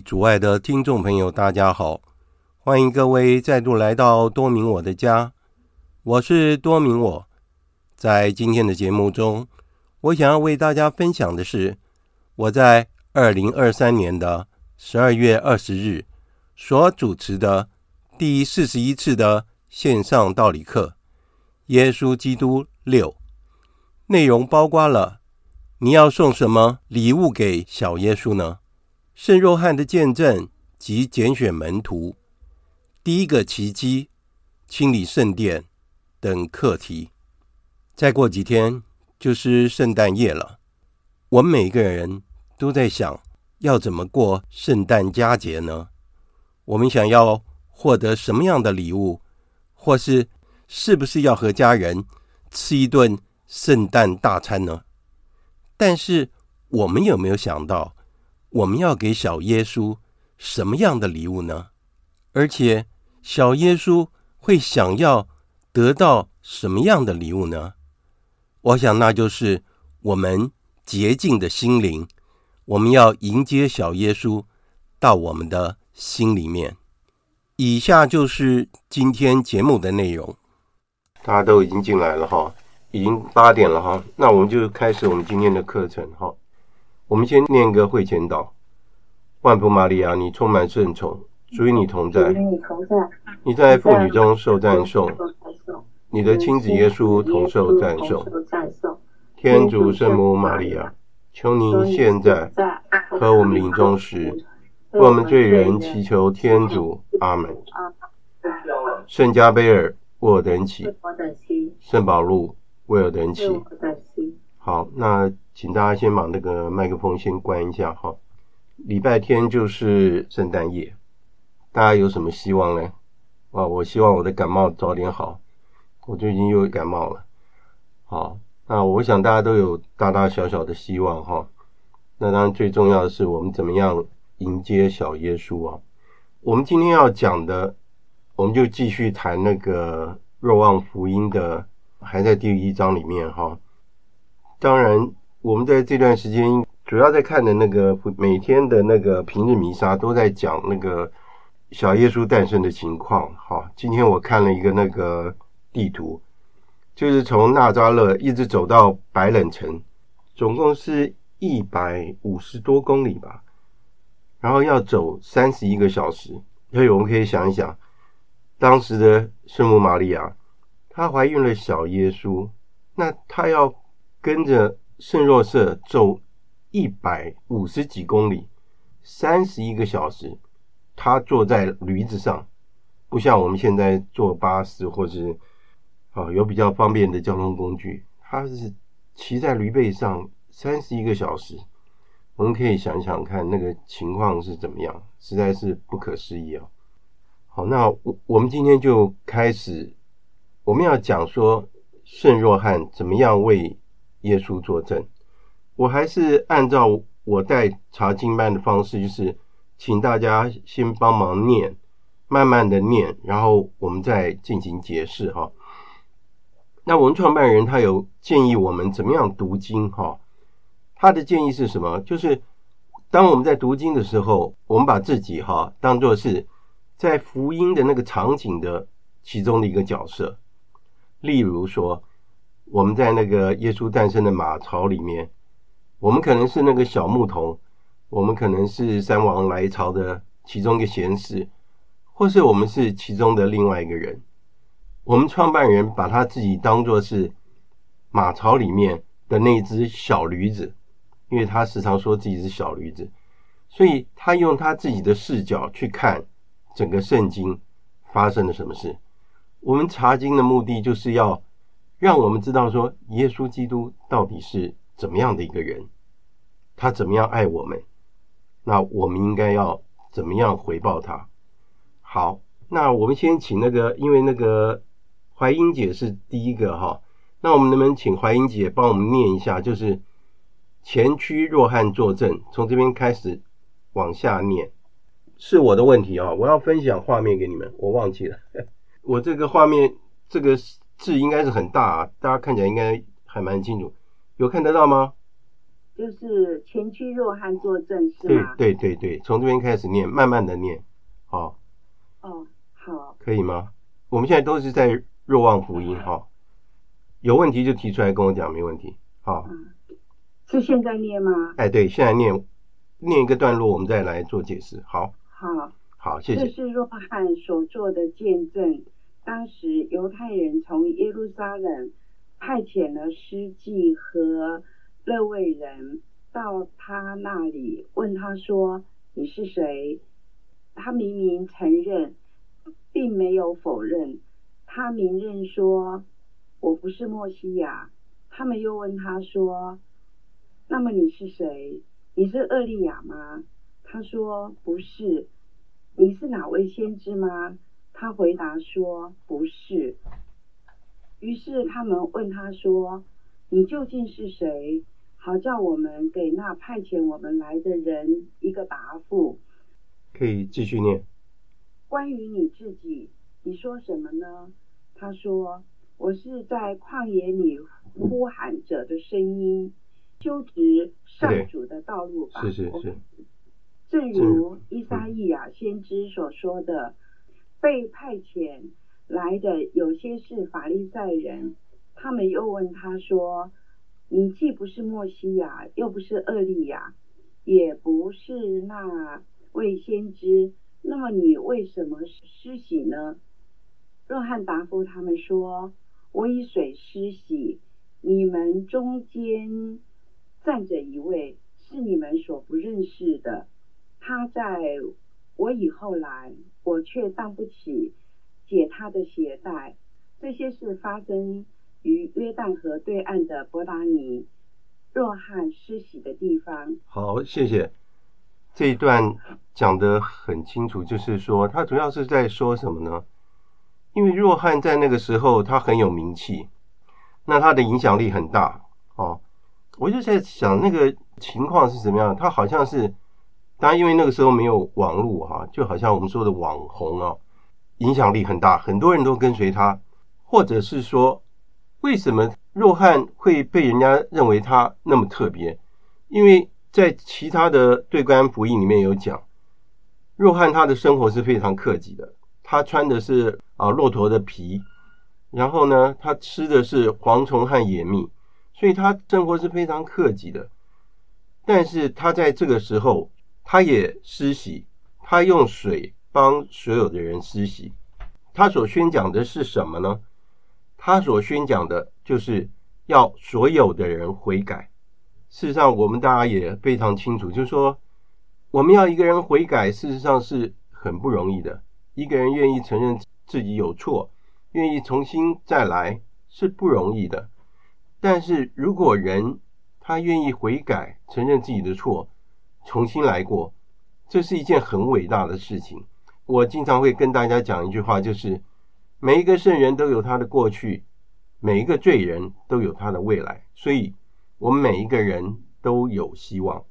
各位主爱的听众朋友，大家好，欢迎各位再度来到多明我的家。我是多明我，在今天的节目中，我想要为大家分享的是我在二零二三年的十二月二十日所主持的第四十一次的线上道理课《耶稣基督六》，内容包括了你要送什么礼物给小耶稣呢？圣若翰的见证及拣选门徒，第一个奇迹，清理圣殿等课题。再过几天就是圣诞夜了，我们每个人都在想，要怎么过圣诞佳节呢？我们想要获得什么样的礼物，或是是不是要和家人吃一顿圣诞大餐呢？但是我们有没有想到，我们要给小耶稣什么样的礼物呢？而且小耶稣会想要得到什么样的礼物呢？我想那就是我们洁净的心灵，我们要迎接小耶稣到我们的心里面。以下就是今天节目的内容。大家都已经进来了哈，已经八点了哈，那我们就开始我们今天的课程哈。我们先念个会前祷，万福玛利亚，你充满圣宠，主与你同在，你在。妇女中受赞颂，你的亲子耶稣同受赞颂。天主圣母玛利亚，求你现在和我们临终时，为我们罪人祈求天主。阿门。圣加贝尔，为我等祈；圣保禄，为我等祈。好，那请大家先把那个麦克风先关一下哈。礼拜天就是圣诞夜，大家有什么希望呢？啊，我希望我的感冒早点好，我最近又感冒了。好，那我想大家都有大大小小的希望哈。那当然最重要的是我们怎么样迎接小耶稣啊？我们今天要讲的，我们就继续谈那个若望福音的，还在第一章里面哈。当然，我们在这段时间主要在看的那个每天的那个平日弥撒，都在讲那个小耶稣诞生的情况。哈，今天我看了一个那个地图，就是从纳扎勒一直走到白冷城，总共是一百五十多公里吧，然后要走三十一个小时。所以我们可以想一想，当时的圣母玛利亚，她怀孕了小耶稣，那她要。跟着圣若瑟走一百五十几公里，三十一个小时，他坐在驴子上，不像我们现在坐巴士或是啊有比较方便的交通工具，他是骑在驴背上三十一个小时。我们可以想想看那个情况是怎么样，实在是不可思议啊！好，那我我们今天就开始，我们要讲说圣若翰怎么样为耶稣作证，我还是按照我带查经班的方式，就是请大家先帮忙念，慢慢的念，然后我们再进行解释哈。那我们创办人他有建议我们怎么样读经哈？他的建议是什么？就是当我们在读经的时候，我们把自己哈当作是在福音的那个场景的其中的一个角色。例如说，我们在那个耶稣诞生的马槽里面，我们可能是那个小牧童，我们可能是三王来朝的其中一个贤士，或是我们是其中的另外一个人。我们创办人把他自己当作是马槽里面的那只小驴子，因为他时常说自己是小驴子，所以他用他自己的视角去看整个圣经发生了什么事。我们查经的目的就是要让我们知道说，耶稣基督到底是怎么样的一个人，他怎么样爱我们，那我们应该要怎么样回报他？好，那我们先请那个，因为那个。怀英姐是第一个哈，那我们能不能请怀英姐帮我们念一下？就是前驱若翰作证，从这边开始往下念，是我的问题啊！我要分享画面给你们，我忘记了，我这个画面这个字应该是很大啊，大家看起来应该还蛮清楚，有看得到吗？就是前驱若汉作证是吗？对对对对，从这边开始念，慢慢的念，好。哦，好，可以吗？我们现在都是在。若望福音哈，有问题就提出来跟我讲，没问题。好，是现在念吗？哎，对，现在念，念一个段落，我们再来做解释。好，好，好，谢谢。这是若翰所做的见证。当时犹太人从耶路撒冷派遣了司祭和勒未人到他那里，问他说：“你是谁？”他明明承认，并没有否认。他明认说：“我不是默西亚。”他们又问他说：“那么你是谁？你是厄利亚吗？”他说：“不是。”你是哪位先知吗？他回答说：“不是。”于是他们问他说：“你究竟是谁？好叫我们给那派遣我们来的人一个答复。”可以继续念。关于你自己。你说什么呢？他说：“我是在旷野里呼喊者的声音，修直上主的道路吧。”是是是。正如伊撒意亚先知所说的，被派遣来的有些是法利赛人，他们又问他说：“你既不是默西亚，又不是厄利亚，也不是那位先知，那么你为什么施洗呢？”若翰答复他们说：“我以水施洗，你们中间站着一位，是你们所不认识的。他在我以后来，我却当不起解他的鞋带。这些事发生于约旦河对岸的伯达尼，若翰施洗的地方。”好，谢谢。这一段讲得很清楚，就是说他主要是在说什么呢？因为若翰在那个时候他很有名气，那他的影响力很大哦。我就在想那个情况是怎么样？他好像是，当然因为那个时候没有网络哈，就好像我们说的网红啊，影响力很大，很多人都跟随他。或者是说，为什么若汉会被人家认为他那么特别？因为在其他的对官服役里面有讲，若汉他的生活是非常克己的。他穿的是啊骆驼的皮，然后呢，他吃的是蝗虫和野蜜，所以他生活是非常克己的。但是他在这个时候，他也施洗，他用水帮所有的人施洗。他所宣讲的是什么呢？他所宣讲的就是要所有的人悔改。事实上，我们大家也非常清楚，就是说，我们要一个人悔改，事实上是很不容易的。一个人愿意承认自己有错，愿意重新再来是不容易的。但是如果人他愿意悔改，承认自己的错，重新来过，这是一件很伟大的事情。我经常会跟大家讲一句话，就是每一个圣人都有他的过去，每一个罪人都有他的未来，所以我们每一个人都有希望。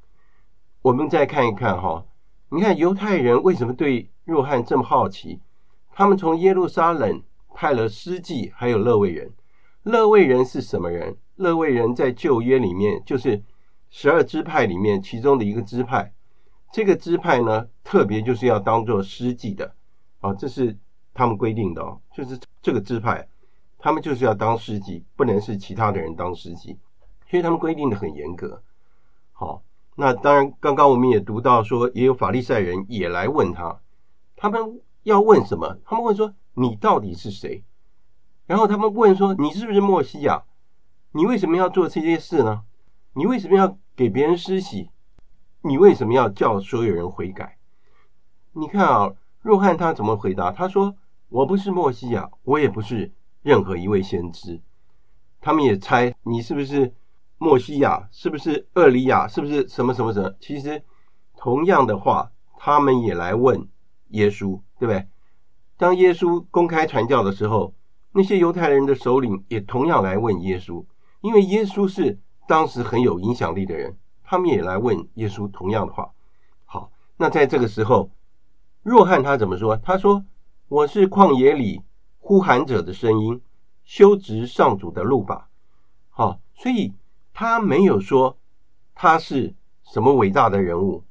我们再看一看哈，你看犹太人为什么对若翰这么好奇？他们从耶路撒冷派了司祭，还有勒卫人。勒卫人是什么人？勒卫人在旧约里面就是十二支派里面其中的一个支派。这个支派呢，特别就是要当做司祭的啊，这是他们规定的哦，就是这个支派，他们就是要当司祭，不能是其他的人当司祭，所以他们规定的很严格。好，那当然，刚刚我们也读到说，也有法利赛人也来问他，他们要问什么？他们问说：“你到底是谁？”然后他们问说：“你是不是莫西亚？你为什么要做这些事呢？你为什么要给别人施洗？”你为什么要叫所有人悔改？你看啊，若翰他怎么回答？他说：“我不是默西亚，我也不是任何一位先知。”他们也猜你是不是默西亚，是不是厄里亚，是不是什么什么什么？其实同样的话，他们也来问耶稣，对不对？当耶稣公开传教的时候，那些犹太人的首领也同样来问耶稣，因为耶稣是当时很有影响力的人。他们也来问耶稣同样的话。好，那在这个时候，若翰他怎么说？他说：“我是旷野里呼喊者的声音，修直上主的路吧。”好，所以他没有说他是什么伟大的人物，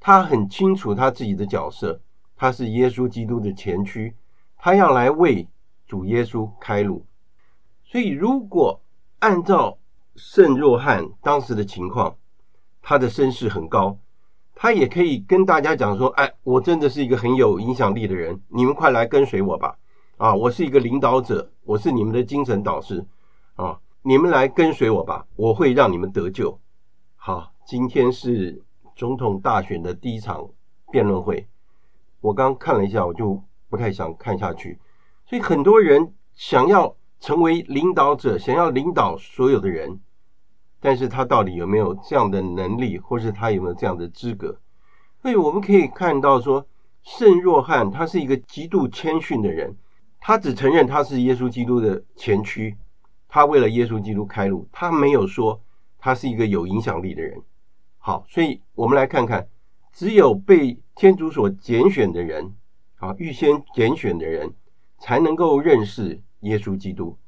他很清楚他自己的角色，他是耶稣基督的前驱，他要来为主耶稣开路。所以，如果按照圣若翰当时的情况，他的声势很高，他也可以跟大家讲说：“哎，我真的是一个很有影响力的人，你们快来跟随我吧！啊，我是一个领导者，我是你们的精神导师啊，你们来跟随我吧，我会让你们得救。”好，今天是总统大选的第一场辩论会，我刚看了一下，我就不太想看下去，所以很多人想要成为领导者，想要领导所有的人。但是他到底有没有这样的能力，或是他有没有这样的资格？所以我们可以看到说，圣若翰他是一个极度谦逊的人，他只承认他是耶稣基督的前驱，他为了耶稣基督开路，他没有说他是一个有影响力的人。好，所以我们来看看，只有被天主所拣选的人，啊，预先拣选的人，才能够认识耶稣基督。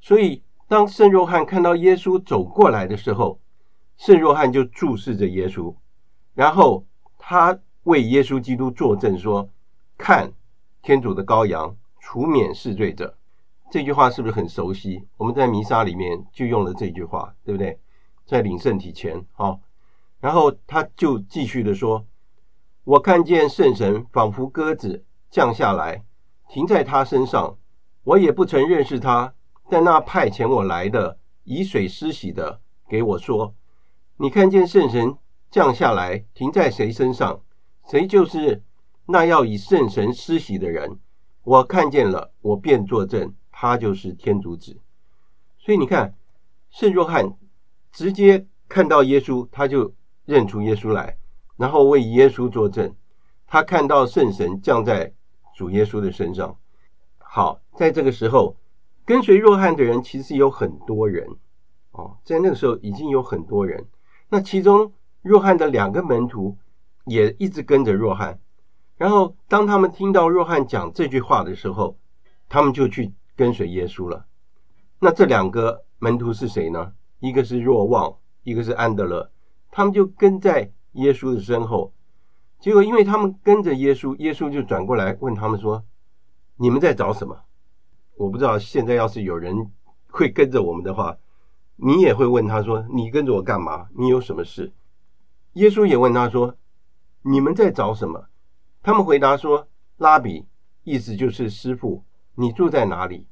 所以。当圣若翰看到耶稣走过来的时候，圣若翰就注视着耶稣，然后他为耶稣基督作证说：“看，天主的羔羊，除免世罪者。”这句话是不是很熟悉？我们在弥撒里面就用了这句话，对不对？在领圣体前，哦，然后他就继续的说：“我看见圣神仿佛鸽子降下来，停在他身上，我也不曾认识他。”但那派遣我来的以水施洗的给我说：“你看见圣神降下来停在谁身上，谁就是那要以圣神施洗的人。我看见了，我便作证，他就是天主子。所以你看，圣若翰直接看到耶稣，他就认出耶稣来，然后为耶稣作证。他看到圣神降在主耶稣的身上。好，在这个时候。”跟随若翰的人其实有很多人哦，在那个时候已经有很多人。那其中若翰的两个门徒也一直跟着若翰。然后当他们听到若翰讲这句话的时候，他们就去跟随耶稣了。那这两个门徒是谁呢？一个是若望，一个是安德勒。他们就跟在耶稣的身后。结果因为他们跟着耶稣，耶稣就转过来问他们说：“你们在找什么？”我不知道现在要是有人会跟着我们的话，你也会问他说：“你跟着我干嘛？你有什么事？”耶稣也问他说：“你们在找什么？”他们回答说：“拉比，意思就是师傅，你住在哪里？”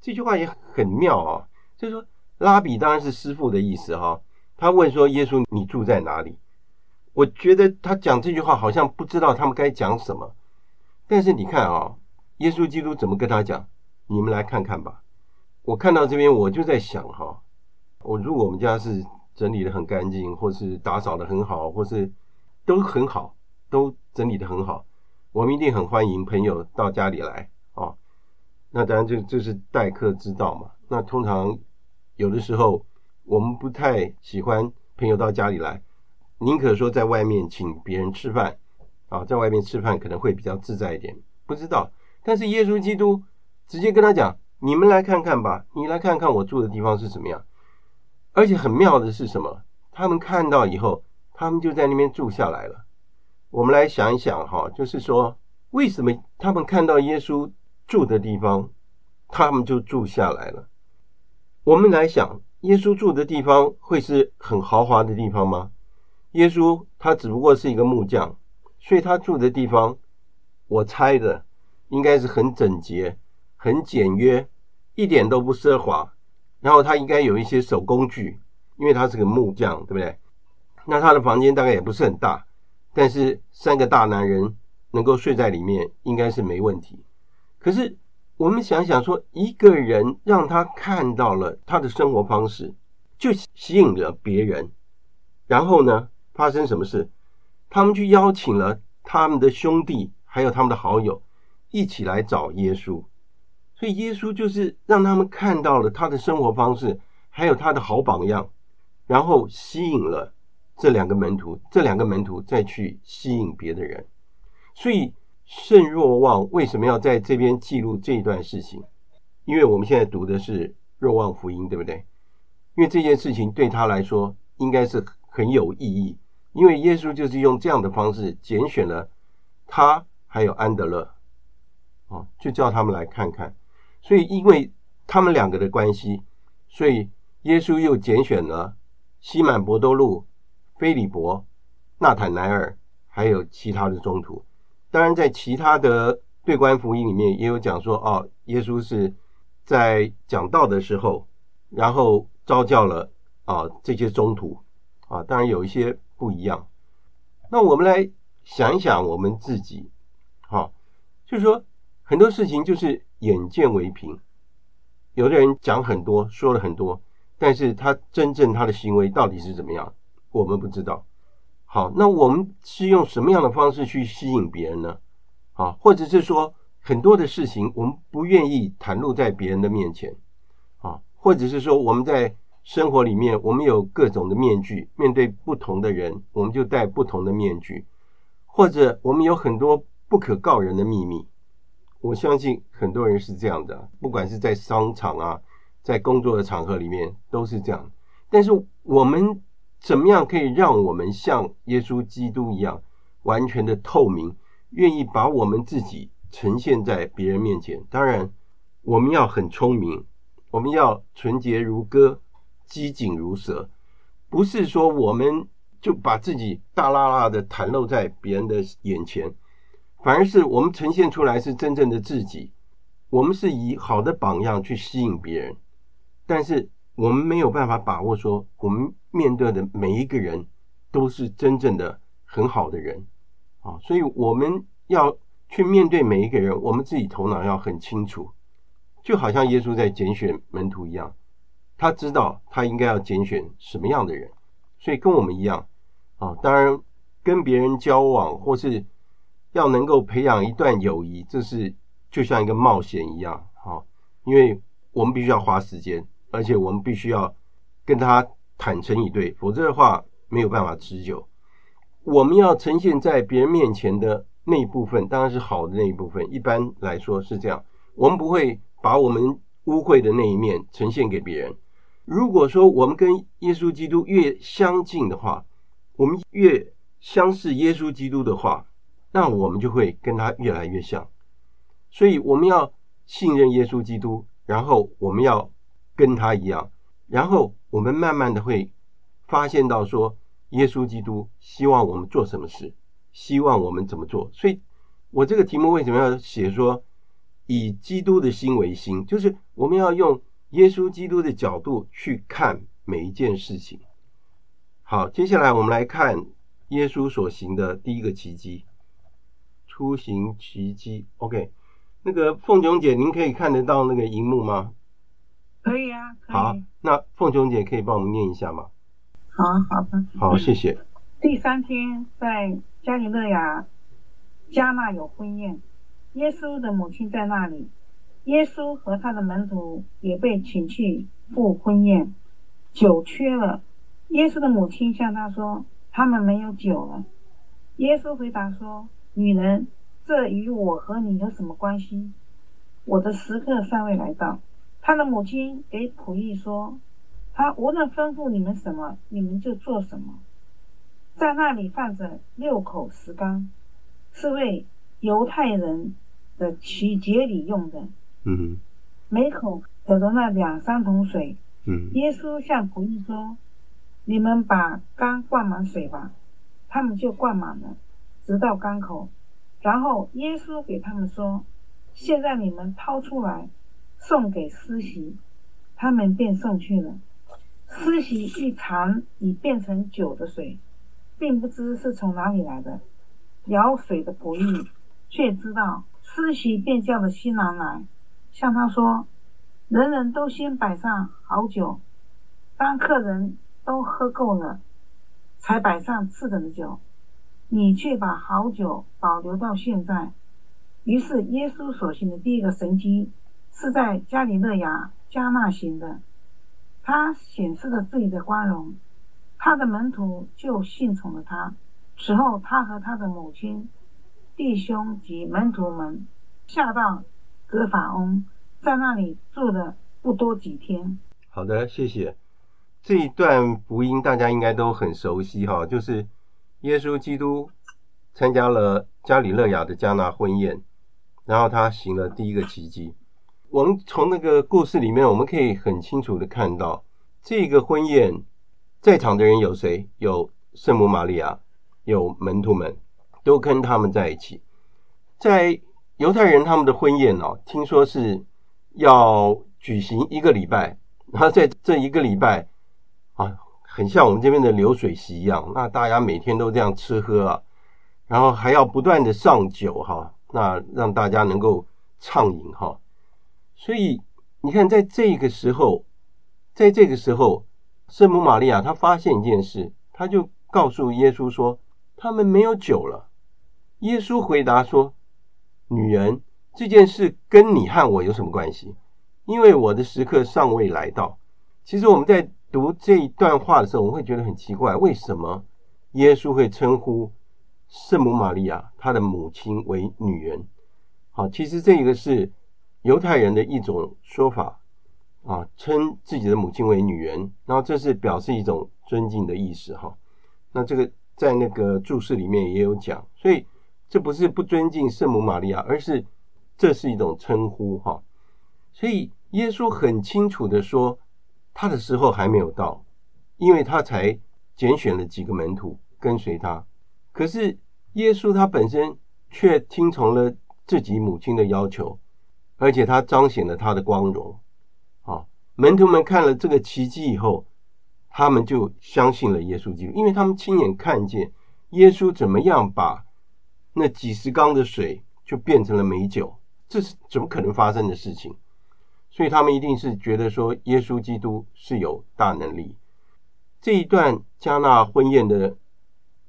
这句话也很妙啊，就是说拉比当然是师傅的意思哈。他问说：“耶稣，你住在哪里？”我觉得他讲这句话好像不知道他们该讲什么。但是你看啊，耶稣基督怎么跟他讲？你们来看看吧。我看到这边，我就在想哈，我如果我们家是整理得很干净，或是打扫得很好，或是都很好，都整理得很好，我们一定很欢迎朋友到家里来啊。那当然，这这是待客之道嘛。那通常有的时候我们不太喜欢朋友到家里来，宁可说在外面请别人吃饭啊，在外面吃饭可能会比较自在一点，不知道。但是耶稣基督直接跟他讲：“你们来看看吧，你来看看我住的地方是怎么样。”而且很妙的是什么？他们看到以后，他们就在那边住下来了。我们来想一想哈，就是说，为什么他们看到耶稣住的地方，他们就住下来了？我们来想，耶稣住的地方会是很豪华的地方吗？耶稣他只不过是一个木匠，所以他住的地方，我猜的应该是很整洁、很简约，一点都不奢华。然后他应该有一些手工具，因为他是个木匠，对不对？那他的房间大概也不是很大，但是三个大男人能够睡在里面，应该是没问题。可是我们想想说，一个人让他看到了他的生活方式，就吸引了别人。然后呢，发生什么事？他们去邀请了他们的兄弟，还有他们的好友，一起来找耶稣。所以耶稣就是让他们看到了他的生活方式，还有他的好榜样，然后吸引了这两个门徒，这两个门徒再去吸引别的人。所以圣若望为什么要在这边记录这一段事情？因为我们现在读的是若望福音，对不对？因为这件事情对他来说应该是很有意义，因为耶稣就是用这样的方式拣选了他还有安德勒，哦，就叫他们来看看。所以，因为他们两个的关系，所以耶稣又拣选了西满伯多禄、腓利伯、纳坦莱尔，还有其他的宗徒。当然，在其他的对观福音里面也有讲说，哦，耶稣是在讲道的时候，然后召叫了啊这些宗徒啊。当然有一些不一样。那我们来想一想我们自己，好，就是说很多事情就是。眼见为凭，有的人讲很多，说了很多，但是他真正他的行为到底是怎么样，我们不知道。好，那我们是用什么样的方式去吸引别人呢？啊，或者是说很多的事情我们不愿意袒露在别人的面前，啊，或者是说我们在生活里面我们有各种的面具，面对不同的人，我们就戴不同的面具，或者我们有很多不可告人的秘密。我相信很多人是这样的，不管是在商场啊，在工作的场合里面都是这样。但是我们怎么样可以让我们像耶稣基督一样完全的透明，愿意把我们自己呈现在别人面前？当然，我们要很聪明，我们要纯洁如歌，机警如蛇，不是说我们就把自己大剌剌的袒露在别人的眼前。反而是我们呈现出来是真正的自己，我们是以好的榜样去吸引别人，但是我们没有办法把握说我们面对的每一个人都是真正的很好的人啊，所以我们要去面对每一个人，我们自己头脑要很清楚，就好像耶稣在拣选门徒一样，他知道他应该要拣选什么样的人，所以跟我们一样啊，当然跟别人交往或是。要能够培养一段友谊，这是就像一个冒险一样，哈，因为我们必须要花时间，而且我们必须要跟他坦诚以对，否则的话没有办法持久。我们要呈现在别人面前的那一部分，当然是好的那一部分。一般来说是这样，我们不会把我们污秽的那一面呈现给别人。如果说我们跟耶稣基督越相近的话，我们越相似耶稣基督的话。那我们就会跟他越来越像，所以我们要信任耶稣基督，然后我们要跟他一样，然后我们慢慢的会发现到说，耶稣基督希望我们做什么事，希望我们怎么做。所以，我这个题目为什么要写说以基督的心为心，就是我们要用耶稣基督的角度去看每一件事情。好，接下来我们来看耶稣所行的第一个奇迹。出行奇迹，OK，那个凤琼姐，您可以看得到那个荧幕吗？可以啊，可以。好，那凤琼姐可以帮我们念一下吗？好，好的。好，谢谢。第三天，在加里勒亚加纳有婚宴，耶稣的母亲在那里，耶稣和他的门徒也被请去赴婚宴，酒缺了。耶稣的母亲向他说：“他们没有酒了。耶稣回答说：“女人，这与我和你有什么关系？我的时刻尚未来到。”他的母亲给仆役说：“他无论吩咐你们什么，你们就做什么。”在那里放着六口石缸，是为犹太人的取节礼用的。嗯，每口可容纳两三桶水。嗯，耶稣向仆役说：“你们把缸灌满水吧。”他们就灌满了，直到缸口。然后耶稣给他们说：“现在你们掏出来，送给司席。”他们便送去了。司席一尝已变成酒的水，并不知是从哪里来的。舀水的仆役却知道，司席便叫了新郎来，向他说：“人人都先摆上好酒，当客人都喝够了。”才摆上次等的酒，你却把好酒保留到现在。于是耶稣所行的第一个神迹是在加里勒亚加纳行的，他显示了自己的光荣，他的门徒就信从了他。此后，他和他的母亲、弟兄及门徒们下到葛法翁，在那里住了不多几天。好的，谢谢。这一段福音大家应该都很熟悉哈，就是耶稣基督参加了加里勒亚的迦拿婚宴，然后他行了第一个奇迹。我们从那个故事里面，我们可以很清楚的看到，这个婚宴在场的人有谁？有圣母玛利亚，有门徒们，都跟他们在一起。在犹太人他们的婚宴哦，听说是要举行一个礼拜，然后在这一个礼拜。啊，很像我们这边的流水席一样，那大家每天都这样吃喝啊，然后还要不断的上酒哈，那让大家能够畅饮哈。所以你看，在这个时候，在这个时候，圣母玛利亚她发现一件事，她就告诉耶稣说：“他们没有酒了。”耶稣回答说：“女人，这件事跟你和我有什么关系？因为我的时刻尚未来到。”其实我们在。读这一段话的时候，我会觉得很奇怪，为什么耶稣会称呼圣母玛利亚她的母亲为女人？好，其实这个是犹太人的一种说法啊，称自己的母亲为女人，然后这是表示一种尊敬的意思哈。那这个在那个注释里面也有讲，所以这不是不尊敬圣母玛利亚，而是这是一种称呼哈。所以耶稣很清楚的说。他的时候还没有到，因为他才拣选了几个门徒跟随他。可是耶稣他本身却听从了自己母亲的要求，而且他彰显了他的光荣。啊，门徒们看了这个奇迹以后，他们就相信了耶稣基督，因为他们亲眼看见耶稣怎么样把那几十缸的水就变成了美酒，这是怎么可能发生的事情？所以他们一定是觉得说，耶稣基督是有大能力。这一段加纳婚宴的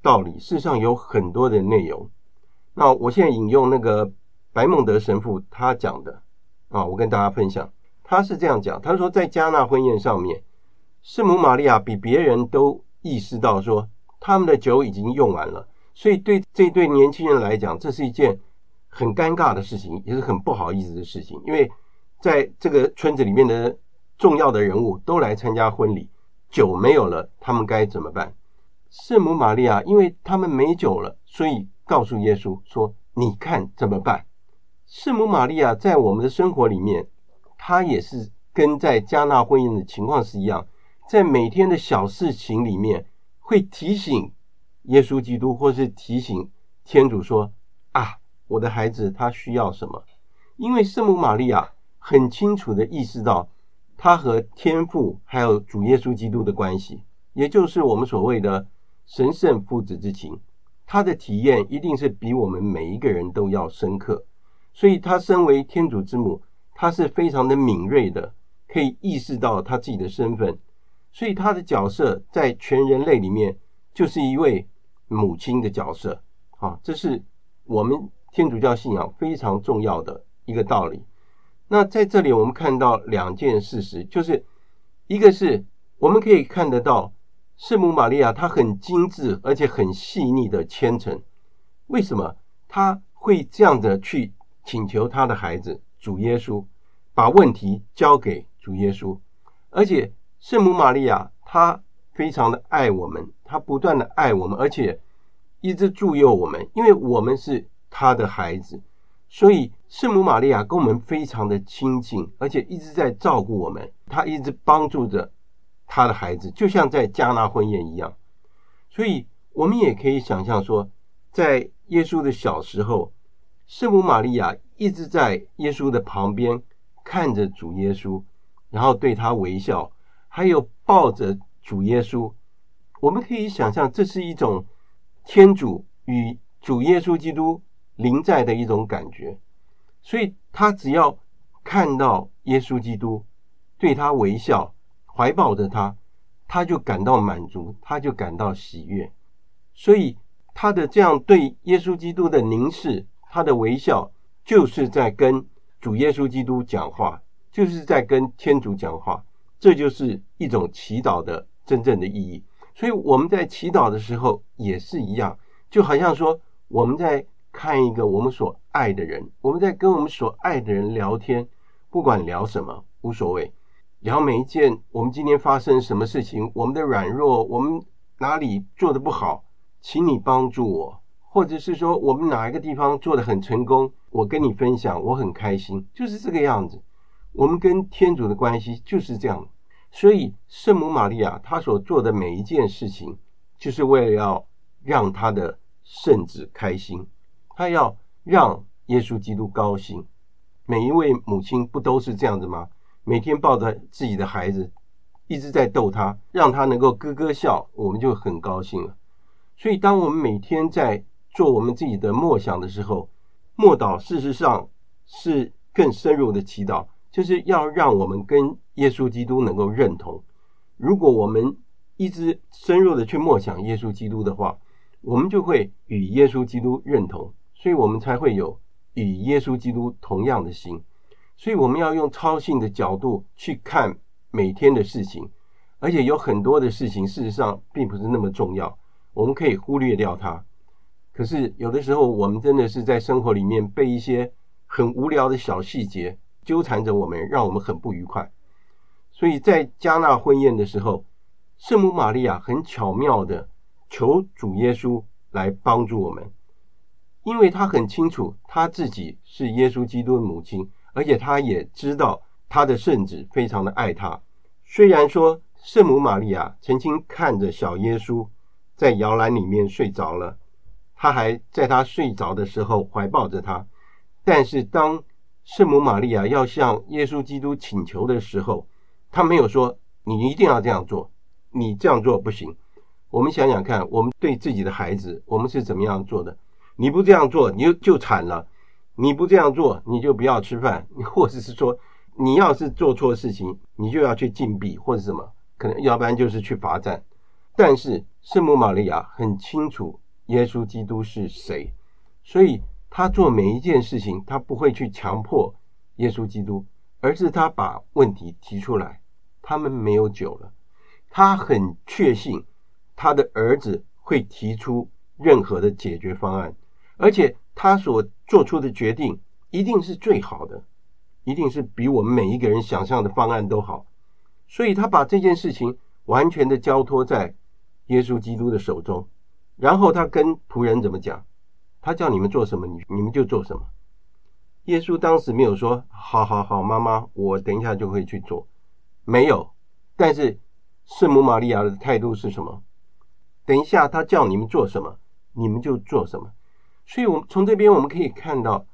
道理，事实上有很多的内容。那我现在引用那个白孟德神父他讲的啊，我跟大家分享。他是这样讲，他说在加纳婚宴上面，圣母玛利亚比别人都意识到说，他们的酒已经用完了。所以对这对年轻人来讲，这是一件很尴尬的事情，也是很不好意思的事情，因为。在这个村子里面的重要的人物都来参加婚礼，酒没有了，他们该怎么办？圣母玛利亚因为他们没酒了，所以告诉耶稣说：“你看怎么办？”圣母玛利亚在我们的生活里面，她也是跟在迦纳婚宴的情况是一样，在每天的小事情里面会提醒耶稣基督，或是提醒天主说：“啊，我的孩子他需要什么？”因为圣母玛利亚。很清楚地意识到，他和天父还有主耶稣基督的关系，也就是我们所谓的神圣父子之情，他的体验一定是比我们每一个人都要深刻。所以，他身为天主之母，他是非常的敏锐的，可以意识到他自己的身份。所以，他的角色在全人类里面就是一位母亲的角色。啊，这是我们天主教信仰非常重要的一个道理。那在这里，我们看到两件事实，就是一个是我们可以看得到圣母玛利亚她很精致而且很细腻的虔诚。为什么她会这样的去请求她的孩子主耶稣，把问题交给主耶稣？而且圣母玛利亚她非常的爱我们，她不断的爱我们，而且一直助佑我们，因为我们是她的孩子。所以，圣母玛利亚跟我们非常的亲近，而且一直在照顾我们。她一直帮助着她的孩子，就像在加纳婚宴一样。所以，我们也可以想象说，在耶稣的小时候，圣母玛利亚一直在耶稣的旁边看着主耶稣，然后对他微笑，还有抱着主耶稣。我们可以想象，这是一种天主与主耶稣基督。临在的一种感觉，所以他只要看到耶稣基督对他微笑，怀抱着他，他就感到满足，他就感到喜悦。所以他的这样对耶稣基督的凝视，他的微笑，就是在跟主耶稣基督讲话，就是在跟天主讲话。这就是一种祈祷的真正的意义。所以我们在祈祷的时候也是一样，就好像说我们在。看一个我们所爱的人，我们在跟我们所爱的人聊天，不管聊什么无所谓，聊每一件我们今天发生什么事情，我们的软弱，我们哪里做得不好，请你帮助我，或者是说我们哪一个地方做得很成功，我跟你分享，我很开心，就是这个样子。我们跟天主的关系就是这样，所以圣母玛利亚她所做的每一件事情，就是为了要让她的圣子开心。他要让耶稣基督高兴，每一位母亲不都是这样子吗？每天抱着自己的孩子，一直在逗他，让他能够咯咯笑，我们就很高兴了。所以，当我们每天在做我们自己的默想的时候，默祷事实上是更深入的祈祷，就是要让我们跟耶稣基督能够认同。如果我们一直深入的去默想耶稣基督的话，我们就会与耶稣基督认同。所以我们才会有与耶稣基督同样的心，所以我们要用超性的角度去看每天的事情，而且有很多的事情事实上并不是那么重要，我们可以忽略掉它。可是有的时候我们真的是在生活里面被一些很无聊的小细节纠缠着我们，让我们很不愉快。所以在加纳婚宴的时候，圣母玛利亚很巧妙的求主耶稣来帮助我们。因为他很清楚他自己是耶稣基督的母亲，而且他也知道他的圣子非常的爱他。虽然说圣母玛利亚曾经看着小耶稣在摇篮里面睡着了，他还在他睡着的时候怀抱着他，但是当圣母玛利亚要向耶稣基督请求的时候，他没有说你一定要这样做，你这样做不行。我们想想看，我们对自己的孩子，我们是怎么样做的？你不这样做，你就就惨了；你不这样做，你就不要吃饭，或者是说，你要是做错事情，你就要去禁闭或者什么，可能要不然就是去罚站。但是圣母玛利亚很清楚耶稣基督是谁，所以他做每一件事情，他不会去强迫耶稣基督，而是他把问题提出来。他们没有酒了，他很确信他的儿子会提出任何的解决方案。而且他所做出的决定一定是最好的，一定是比我们每一个人想象的方案都好。所以他把这件事情完全的交托在耶稣基督的手中，然后他跟仆人怎么讲？他叫你们做什么，你你们就做什么。耶稣当时没有说：“好好好，妈妈，我等一下就会去做。”没有。但是圣母玛利亚的态度是什么？等一下他叫你们做什么，你们就做什么。所以，我们从这边我们可以看到，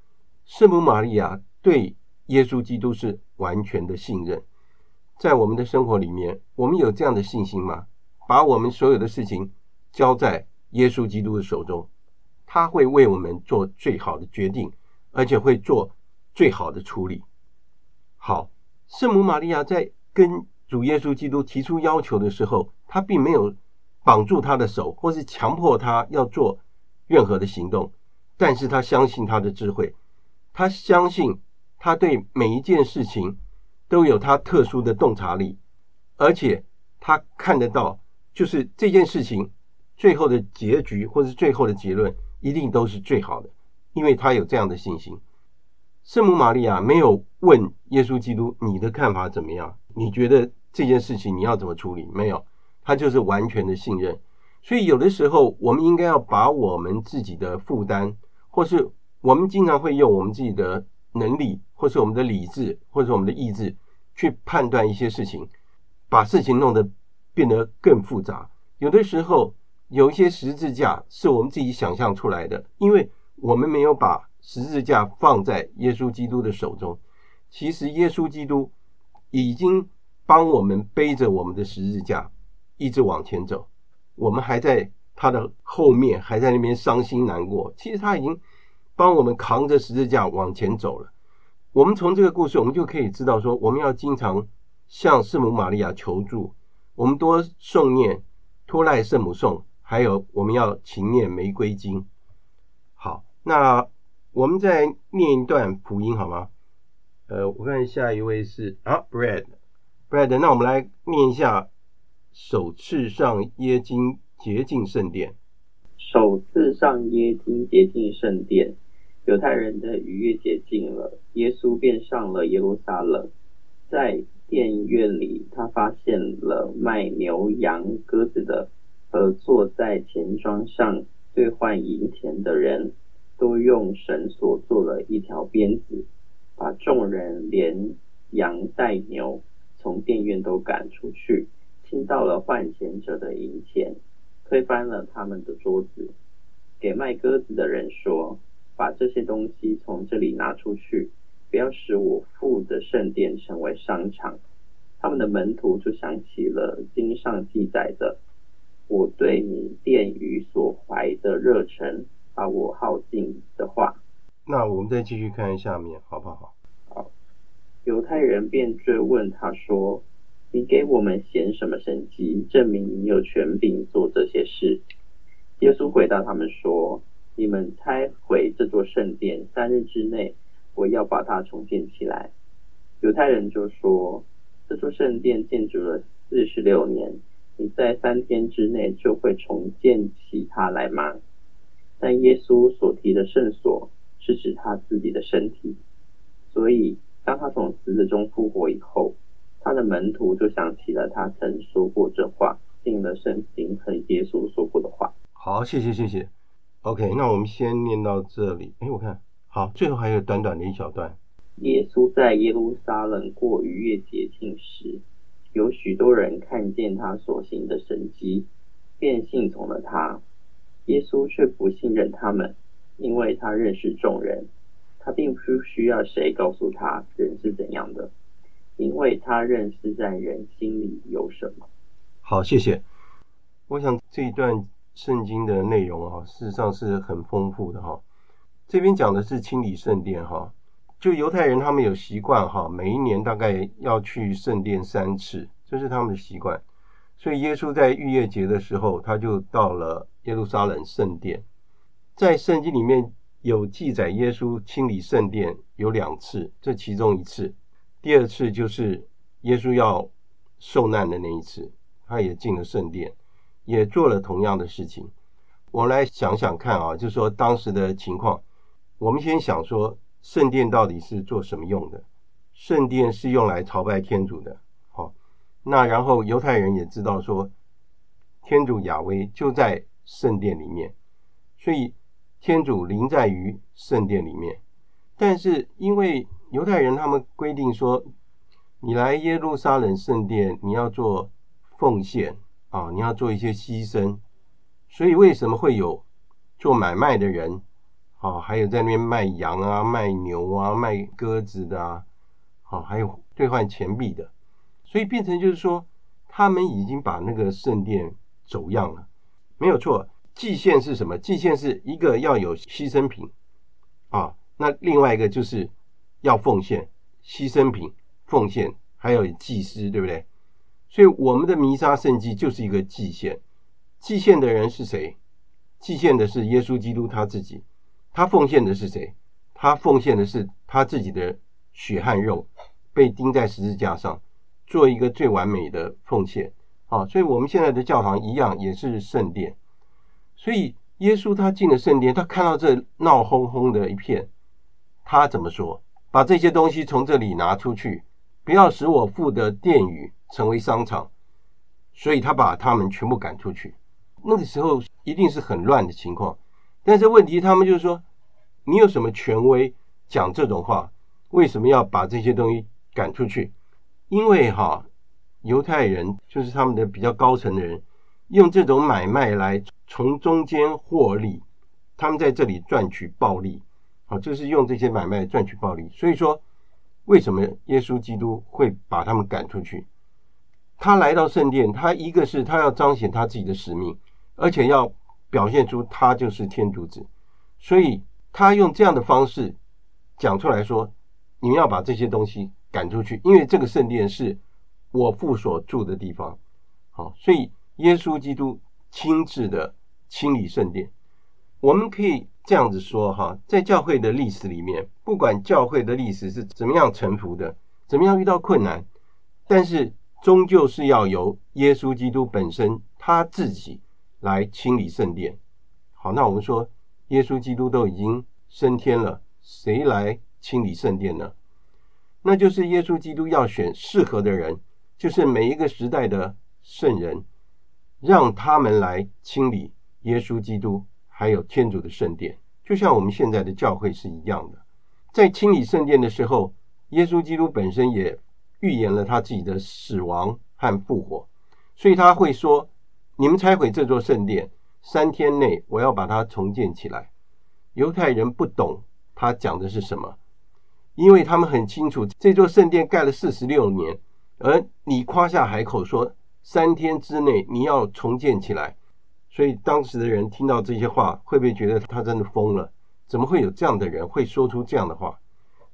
圣母玛利亚对耶稣基督是完全的信任。在我们的生活里面，我们有这样的信心吗？把我们所有的事情交在耶稣基督的手中，他会为我们做最好的决定，而且会做最好的处理。好，圣母玛利亚在跟主耶稣基督提出要求的时候，他并没有绑住他的手，或是强迫他要做任何的行动。但是他相信他的智慧，他相信他对每一件事情都有他特殊的洞察力，而且他看得到，就是这件事情最后的结局或是最后的结论一定都是最好的，因为他有这样的信心。圣母玛利亚没有问耶稣基督，你的看法怎么样？你觉得这件事情你要怎么处理？没有，他就是完全的信任。所以有的时候，我们应该要把我们自己的负担，或是我们经常会用我们自己的能力，或是我们的理智，或是我们的意志去判断一些事情，把事情弄得变得更复杂。有的时候，有一些十字架是我们自己想象出来的，因为我们没有把十字架放在耶稣基督的手中。其实，耶稣基督已经帮我们背着我们的十字架一直往前走，我们还在他的后面，还在那边伤心难过。其实他已经帮我们扛着十字架往前走了。我们从这个故事，我们就可以知道说，我们要经常向圣母玛利亚求助，我们多诵念托赖圣母颂。还有，我们要勤念玫瑰经。好，那我们再念一段福音好吗？呃，我看下一位是啊，Brad，Brad，那我们来念一下：首次上耶经洁净圣殿。首次上耶经洁净圣殿，犹太人的逾越节近了，耶稣便上了耶路撒冷，在殿院里，他发现了卖牛羊鸽子的。和坐在钱庄上兑换银钱的人，都用绳索做了一条鞭子，把众人连羊带牛从殿院都赶出去，倾倒了换钱者的银钱，推翻了他们的桌子，给卖鸽子的人说：“把这些东西从这里拿出去，不要使我父的圣殿成为商场。”他们的门徒就想起了经上记载的。我对你殿宇所怀的热忱，把我耗尽的话。那我们再继续看下面，好不好？好。犹太人便追问他说：“你给我们显什么神迹，证明你有权柄做这些事？”耶稣回答他们说：“你们拆毁这座圣殿，三日之内，我要把它重建起来。”犹太人就说：“这座圣殿建筑了四十六年。”你在三天之内就会重建起它来吗？但耶稣所提的圣所是指他自己的身体，所以当他从死者中复活以后，他的门徒就想起了他曾说过这话，信了圣经和耶稣说过的话。好，谢谢谢谢。OK，那我们先念到这里。哎，我看好，最后还有短短的一小段。耶稣在耶路撒冷过逾越节庆时。有许多人看见他所行的神迹，便信从了他。耶稣却不信任他们，因为他认识众人，他并不需要谁告诉他人是怎样的，因为他认识在人心里有什么。好，谢谢。我想这一段圣经的内容啊，事实上是很丰富的哈。这边讲的是清理圣殿哈。就犹太人，他们有习惯哈，每一年大概要去圣殿三次，这是他们的习惯。所以耶稣在逾越节的时候，他就到了耶路撒冷圣殿。在圣经里面有记载，耶稣清理圣殿有两次，这其中一次，第二次就是耶稣要受难的那一次，他也进了圣殿，也做了同样的事情。我来想想看啊，就是说当时的情况，我们先想说。圣殿到底是做什么用的？圣殿是用来朝拜天主的。好，那然后犹太人也知道说，天主雅威就在圣殿里面，所以天主临在于圣殿里面。但是因为犹太人他们规定说，你来耶路撒冷圣殿，你要做奉献啊，你要做一些牺牲，所以为什么会有做买卖的人？啊，还有在那边卖羊啊、卖牛啊、卖鸽子的啊，好，还有兑换钱币的，所以变成就是说，他们已经把那个圣殿走样了，没有错。祭献是什么？祭献是一个要有牺牲品啊，那另外一个就是要奉献牺牲品、奉献，还有祭司，对不对？所以我们的弥撒圣祭就是一个祭献，祭献的人是谁？祭献的是耶稣基督他自己。他奉献的是谁？他奉献的是他自己的血汗肉，被钉在十字架上，做一个最完美的奉献啊，所以我们现在的教堂一样也是圣殿。所以耶稣他进了圣殿，他看到这闹哄哄的一片，他怎么说？把这些东西从这里拿出去，不要使我父的殿宇成为商场。所以他把他们全部赶出去。那个时候一定是很乱的情况。但是问题，他们就是说，你有什么权威讲这种话？为什么要把这些东西赶出去？因为哈，犹太人就是他们的比较高层的人，用这种买卖来从中间获利，他们在这里赚取暴利，啊，就是用这些买卖赚取暴利。所以说，为什么耶稣基督会把他们赶出去？他来到圣殿，他一个是他要彰显他自己的使命，而且要表现出他就是天主子，所以他用这样的方式讲出来说。你们要把这些东西赶出去，因为这个圣殿是我父所住的地方。好，所以耶稣基督亲自的清理圣殿。我们可以这样子说哈，在教会的历史里面，不管教会的历史是怎么样沉浮的，怎么样遇到困难，但是终究是要由耶稣基督本身他自己来清理圣殿。好，那我们说耶稣基督都已经升天了，谁来清理圣殿呢？那就是耶稣基督要选适合的人，就是每一个时代的圣人，让他们来清理耶稣基督还有天主的圣殿，就像我们现在的教会是一样的。在清理圣殿的时候，耶稣基督本身也预言了他自己的死亡和复活，所以他会说：“你们拆毁这座圣殿，三天内我要把它重建起来。”犹太人不懂他讲的是什么。因为他们很清楚，这座圣殿盖了四十六年，而你夸下海口说三天之内你要重建起来，所以当时的人听到这些话，会不会觉得他真的疯了？怎么会有这样的人会说出这样的话？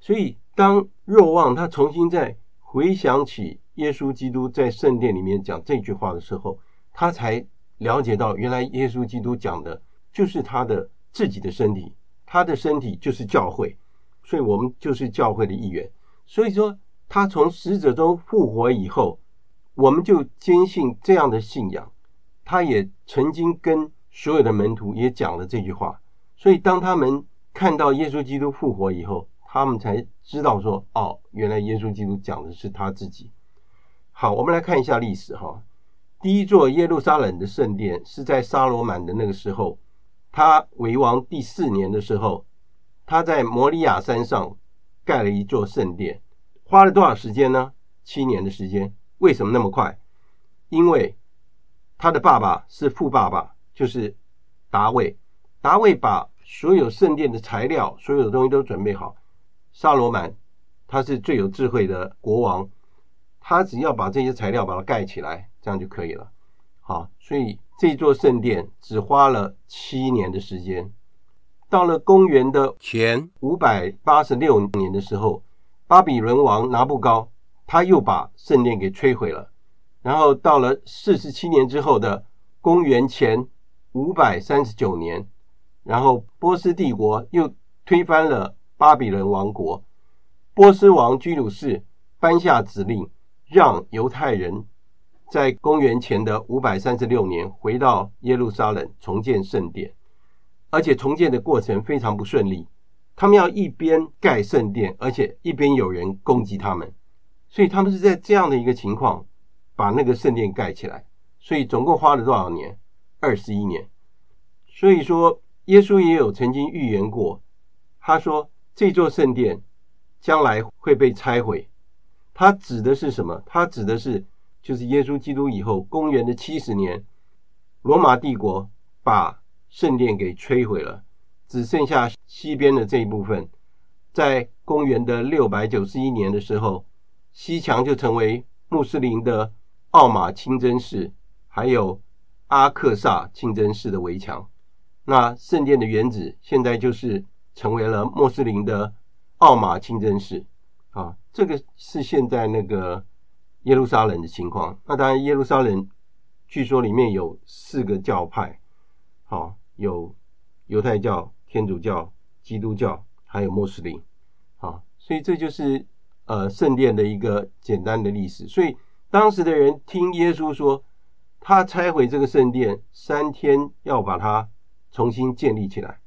所以当若望他重新再回想起耶稣基督在圣殿里面讲这句话的时候，他才了解到，原来耶稣基督讲的就是他的自己的身体，他的身体就是教会。所以我们就是教会的一员。所以说，他从死者中复活以后，我们就坚信这样的信仰。他也曾经跟所有的门徒也讲了这句话。所以，当他们看到耶稣基督复活以后，他们才知道说：“哦，原来耶稣基督讲的是他自己。”好，我们来看一下历史哈。第一座耶路撒冷的圣殿是在沙罗满的那个时候，他为王第四年的时候。他在摩利亚山上盖了一座圣殿，花了多少时间呢？七年的时间。为什么那么快？因为他的爸爸是富爸爸，就是达味。达味把所有圣殿的材料、所有的东西都准备好。萨罗曼他是最有智慧的国王，他只要把这些材料把它盖起来，这样就可以了。好，所以这座圣殿只花了七年的时间。到了公元的前五百八十六年的时候，巴比伦王拿布高他又把圣殿给摧毁了。然后到了四十七年之后的公元前五百三十九年，然后波斯帝国又推翻了巴比伦王国。波斯王居鲁士颁下指令，让犹太人在公元前的五百三十六年回到耶路撒冷重建圣殿。而且重建的过程非常不顺利，他们要一边盖圣殿，而且一边有人攻击他们，所以他们是在这样的一个情况把那个圣殿盖起来。所以总共花了多少年？二十一年。所以说，耶稣也有曾经预言过，他说这座圣殿将来会被拆毁。他指的是什么？他指的是就是耶稣基督以后，公元的七十年，罗马帝国把圣殿给摧毁了，只剩下西边的这一部分。在公元的六百九十一年的时候，西墙就成为穆斯林的奥马清真寺，还有阿克萨清真寺的围墙。那圣殿的原址现在就是成为了穆斯林的奥马清真寺。啊，这个是现在那个耶路撒冷的情况。那当然，耶路撒冷据说里面有四个教派。好。有犹太教、天主教、基督教，还有穆斯林，啊，所以这就是呃圣殿的一个简单的历史。所以当时的人听耶稣说，他拆毁这个圣殿，三天要把它重新建立起来，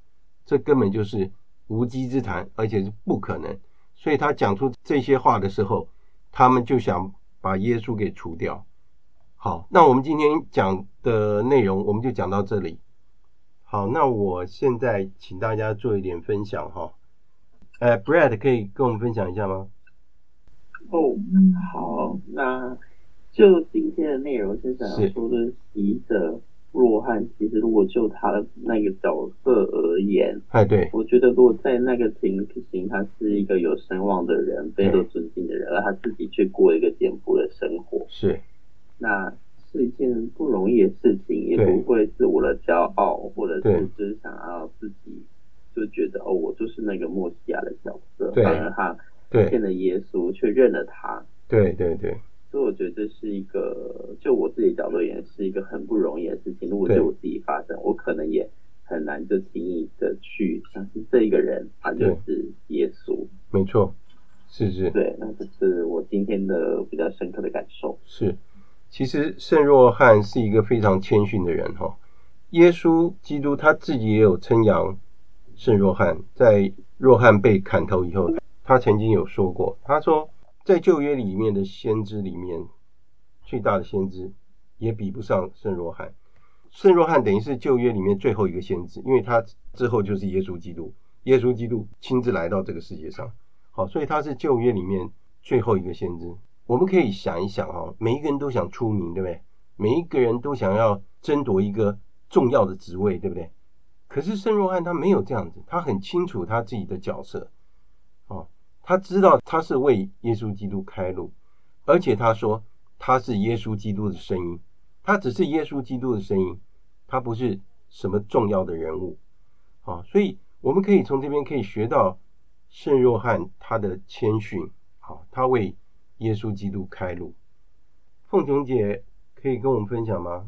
这根本就是无稽之谈，而且是不可能。所以他讲出这些话的时候，他们就想把耶稣给除掉。好，那我们今天讲的内容，我们就讲到这里。好，那我现在请大家做一点分享哈。呃，Brad 可以跟我们分享一下吗？哦，好，那就今天的内容先想要说的，习者若翰，其实如果就他的那个角色而言，哎，对，我觉得如果在那个情形，他是一个有声望的人，备受尊敬的人，而他自己却过一个简朴的生活，是，那是一件不容易的事情，也不会是我的骄傲，或者是只想要自己就觉得哦，我就是那个莫西亚的角色，反而他。见了耶稣却认了他，对对对，所以我觉得这是一个，就我自己角度而言，是一个很不容易的事情。如果就我自己发生，我可能也很难就轻易的去相信这一个人，他就是耶稣。没错，是是。对，那这是我今天的比较深刻的感受。是，其实圣若翰是一个非常谦逊的人哈。耶稣基督他自己也有称扬圣若翰，在若翰被砍头以后。他曾经有说过，他说，在旧约里面的先知里面，最大的先知也比不上圣若翰。圣若翰等于是旧约里面最后一个先知，因为他之后就是耶稣基督，耶稣基督亲自来到这个世界上，好，所以他是旧约里面最后一个先知。我们可以想一想哈，每一个人都想出名，对不对？每一个人都想要争夺一个重要的职位，对不对？可是圣若翰他没有这样子，他很清楚他自己的角色。哦，他知道他是为耶稣基督开路，而且他说他是耶稣基督的声音，他只是耶稣基督的声音，他不是什么重要的人物。啊，所以我们可以从这边可以学到圣若翰他的谦逊，好，他为耶稣基督开路。凤琼姐可以跟我们分享吗？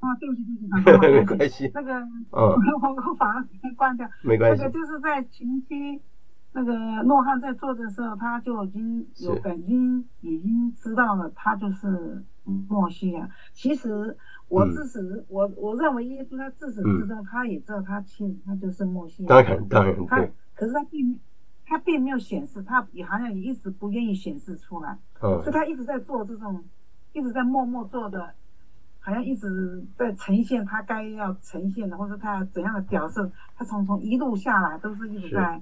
啊，对不起，对不起，没关系。那个，嗯，我我把它关掉。没关系。那个就是在前期。那个诺汉在做的时候，他就已经有本经已经知道了，他就是默西亚。其实我自始、嗯、我我认为耶稣他自始至终他也知道他亲他就是默西亚。当然当然，他可是他并他并没有显示，他也好像也一直不愿意显示出来。嗯。所以他一直在做这种，一直在默默做的，好像一直在呈现他该要呈现的，或者他要怎样的表示，他从从一路下来都是一直在。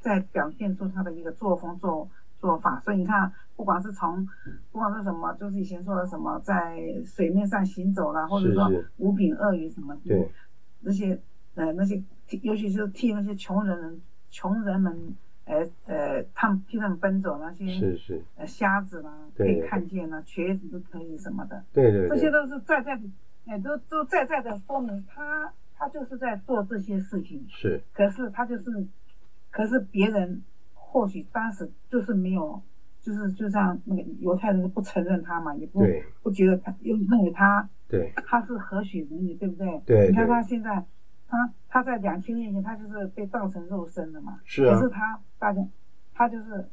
在表现出他的一个作风做做法，所以你看，不管是从，不管是什么，就是以前说的什么，在水面上行走啦，或者说五柄鳄鱼什么，对，那些呃那些，尤其是替那些穷人们穷人们，呃呃，他们替他们奔走那些是是。呃瞎子啦可以看见啦，瘸子都可以什么的，对对，这些都是在在的，哎，都都在在的说明他他就是在做这些事情，是，可是他就是。可是别人或许当时就是没有，就是就像那个犹太人不承认他嘛，也不不觉得他，又认为他对他是何许人也，对不对？对。你看他现在，他他在两千年前他就是被造成肉身的嘛。是啊。可是他大家他就是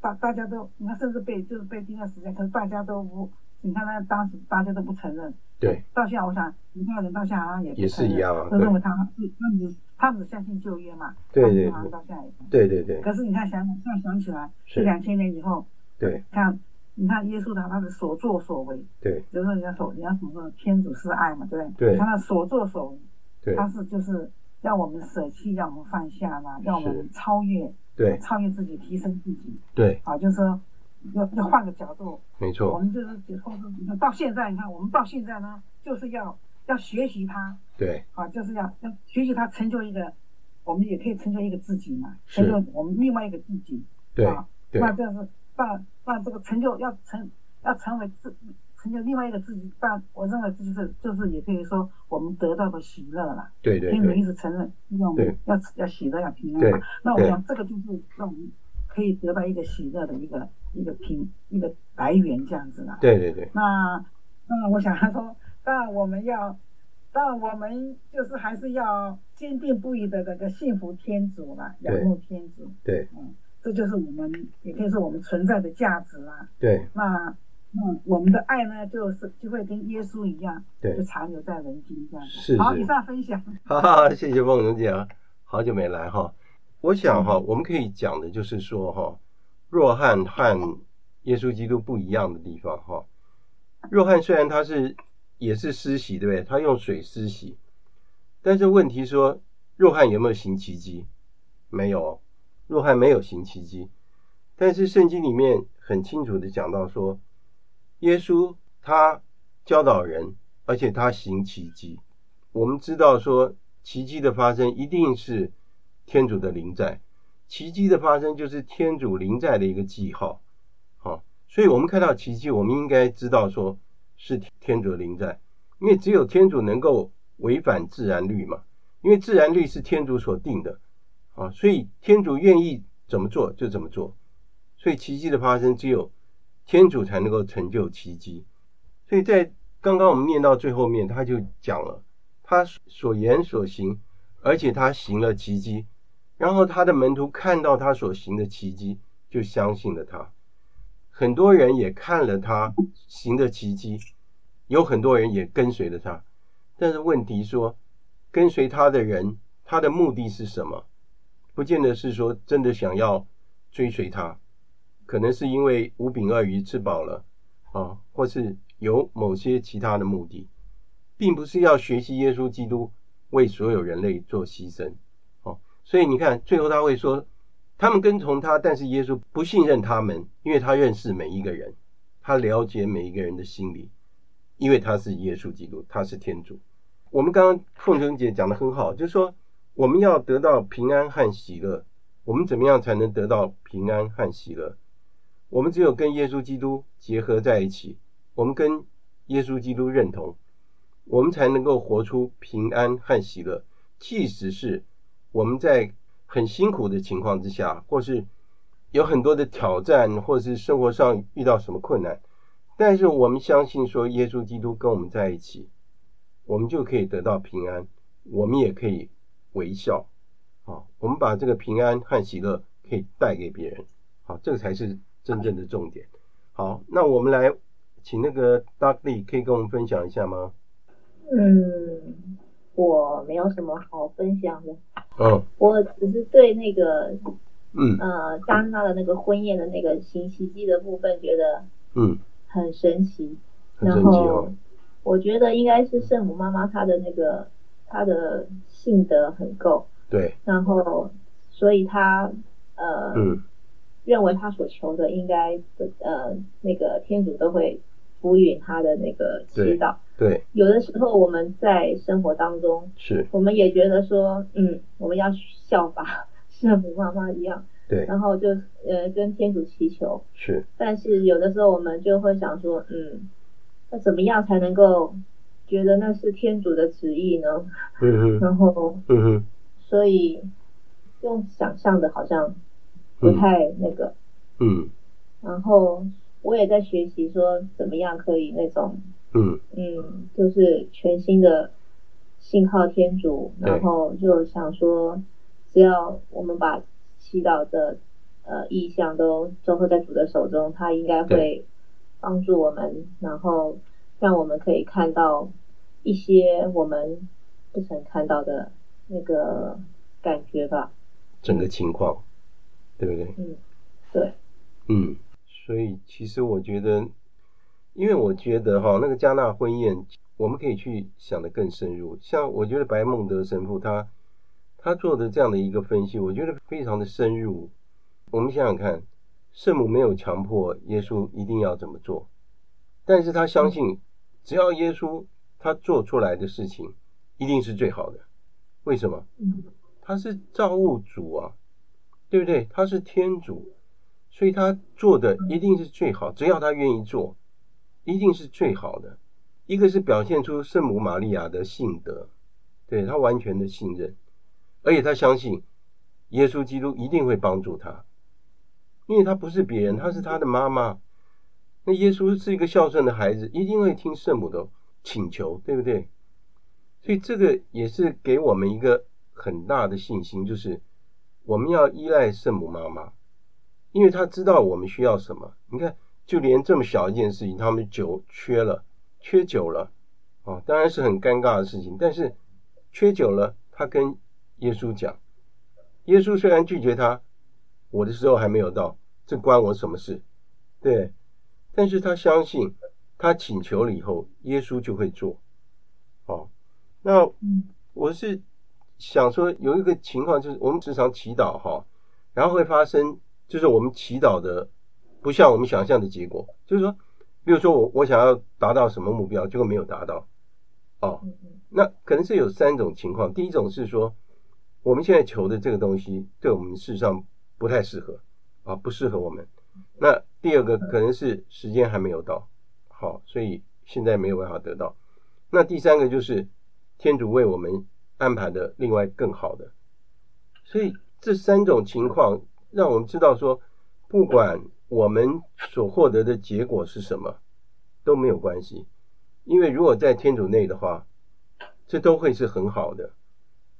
大大家都你看甚至被就是被钉在十字架，可是大家都不，你看他当时大家都不承认。对。到现在我想犹太人到现在好像也也是一样啊，都认为他是他只他只相信旧约嘛，对对对，对对对。可是你看想现在想起来，是。两千年以后，对，看你看耶稣他他的所作所为，对，比如说人家说人家什么说天主是爱嘛，对不对？对。他的所作所为，对，他是就是要我们舍弃，要我们放下嘛，要我们超越，对，超越自己，提升自己，对，啊，就是说要要换个角度，没错。我们就是你看到现在，你看我们到现在呢，就是要要学习他，对，啊，就是要要学习他成就一个。我们也可以成就一个自己嘛，成就我们另外一个自己，对啊，那这是让让这个成就要成要成为自成就另外一个自己，但我认为这就是就是也可以说我们得到的喜乐了。对对，天主一直承认要要要喜乐要平安嘛，那我想这个就是让我们可以得到一个喜乐的一个一个平一个来源这样子的。对对对。那那我想他说，那我们要。但我们就是还是要坚定不移的那个信服天主啦，仰慕天主。对，嗯，这就是我们也可以说我们存在的价值啦。对。那嗯，我们的爱呢，就是就会跟耶稣一样，对，就残留在人间这样子。是，是。好，以上分享。哈哈，谢谢凤蓉姐啊，好久没来哈。我想哈，我们可以讲的就是说哈，若翰和耶稣基督不一样的地方哈。若翰虽然他是也是施洗，对不对？他用水施洗，但是问题说，若翰有没有行奇迹？没有，若翰没有行奇迹。但是圣经里面很清楚的讲到说，耶稣他教导人，而且他行奇迹。我们知道说，奇迹的发生一定是天主的临在，奇迹的发生就是天主临在的一个记号。好，所以我们看到奇迹，我们应该知道说是天天主的临在，因为只有天主能够违反自然律嘛，因为自然律是天主所定的。啊，所以天主愿意怎么做就怎么做。所以奇迹的发生，只有天主才能够成就奇迹。所以在刚刚我们念到最后面，他就讲了他所言所行，而且他行了奇迹，然后他的门徒看到他所行的奇迹，就相信了他。很多人也看了他行的奇迹，有很多人也跟随了他。但是问题说，跟随他的人，他的目的是什么？不见得是说真的想要追随他。可能是因为五饼二鱼吃饱了啊，或是有某些其他的目的，并不是要学习耶稣基督为所有人类做牺牲哦。所以你看，最后他会说，他们跟从他，但是耶稣不信任他们，因为他认识每一个人，他了解每一个人的心理，因为他是耶稣基督，他是天主。我们刚刚凤琼姐讲的很好，就是说我们要得到平安和喜乐，我们怎么样才能得到平安和喜乐？我们只有跟耶稣基督结合在一起，我们跟耶稣基督认同，我们才能够活出平安和喜乐。即使是我们在很辛苦的情况之下，或是有很多的挑战，或是生活上遇到什么困难，但是我们相信说耶稣基督跟我们在一起，我们就可以得到平安，我们也可以微笑。啊，我们把这个平安和喜乐可以带给别人。好，这个才是。真正的重点。好，那我们来请那个 Dudley 可以跟我们分享一下吗？嗯，我没有什么好分享的。嗯，我只是对那个，嗯呃，加纳的那个婚宴的那个行奇迹的部分觉得，嗯，很神奇。然后我觉得应该是圣母妈妈她的那个她的性德很够。对。然后，所以她呃。嗯。认为她所求的应该呃那个天主都会赋予她的那个祈祷。对。对。有的时候我们在生活当中，是。我们也觉得说，嗯，我们要效法 圣母妈妈一样。对。然后就呃跟天主祈求。是。但是有的时候我们就会想说，嗯，那怎么样才能够觉得那是天主的旨意呢？嗯哼。然后。嗯哼。所以用想象的，好像。不太那个，嗯，然后我也在学习说怎么样可以那种，嗯嗯，就是全新的信靠天主，然后就想说，只要我们把祈祷的呃意向都交托在主的手中，他应该会帮助我们，然后让我们可以看到一些我们不曾看到的那个感觉吧，整个情况。对不对？嗯，对，嗯，所以其实我觉得，因为我觉得哈，那个加纳婚宴，我们可以去想的更深入。像我觉得白孟德神父他他做的这样的一个分析，我觉得非常的深入。我们想想看，圣母没有强迫耶稣一定要怎么做，但是他相信，只要耶稣他做出来的事情一定是最好的。为什么？他是造物主啊。对不对？他是天主，所以他做的一定是最好。只要他愿意做，一定是最好的。一个是表现出圣母玛利亚的信德，对，他完全的信任，而且他相信耶稣基督一定会帮助他，因为他不是别人，他是他的妈妈。那耶稣是一个孝顺的孩子，一定会听圣母的请求，对不对？所以这个也是给我们一个很大的信心，就是。我们要依赖圣母妈妈，因为她知道我们需要什么。你看，就连这么小一件事情，他们酒缺了，缺酒了，哦，当然是很尴尬的事情。但是缺酒了，他跟耶稣讲，耶稣虽然拒绝他，我的时候还没有到，这关我什么事？对，但是他相信，他请求了以后，耶稣就会做。哦，那我是想说，有一个情况就是，我们时常祈祷哈，然后会发生，就是我们祈祷的。不像我们想象的结果，就是说，比如说我我想要达到什么目标，结果没有达到，哦，那可能是有三种情况。第一种是说，我们现在求的这个东西对我们事实上不太适合，啊，不适合我们。那第二个可能是时间还没有到，好，所以现在没有办法得到。那第三个就是天主为我们安排的另外更好的。所以这三种情况让我们知道说，不管我们所获得的结果是什么都没有关系，因为如果在天主内的话，这都会是很好的，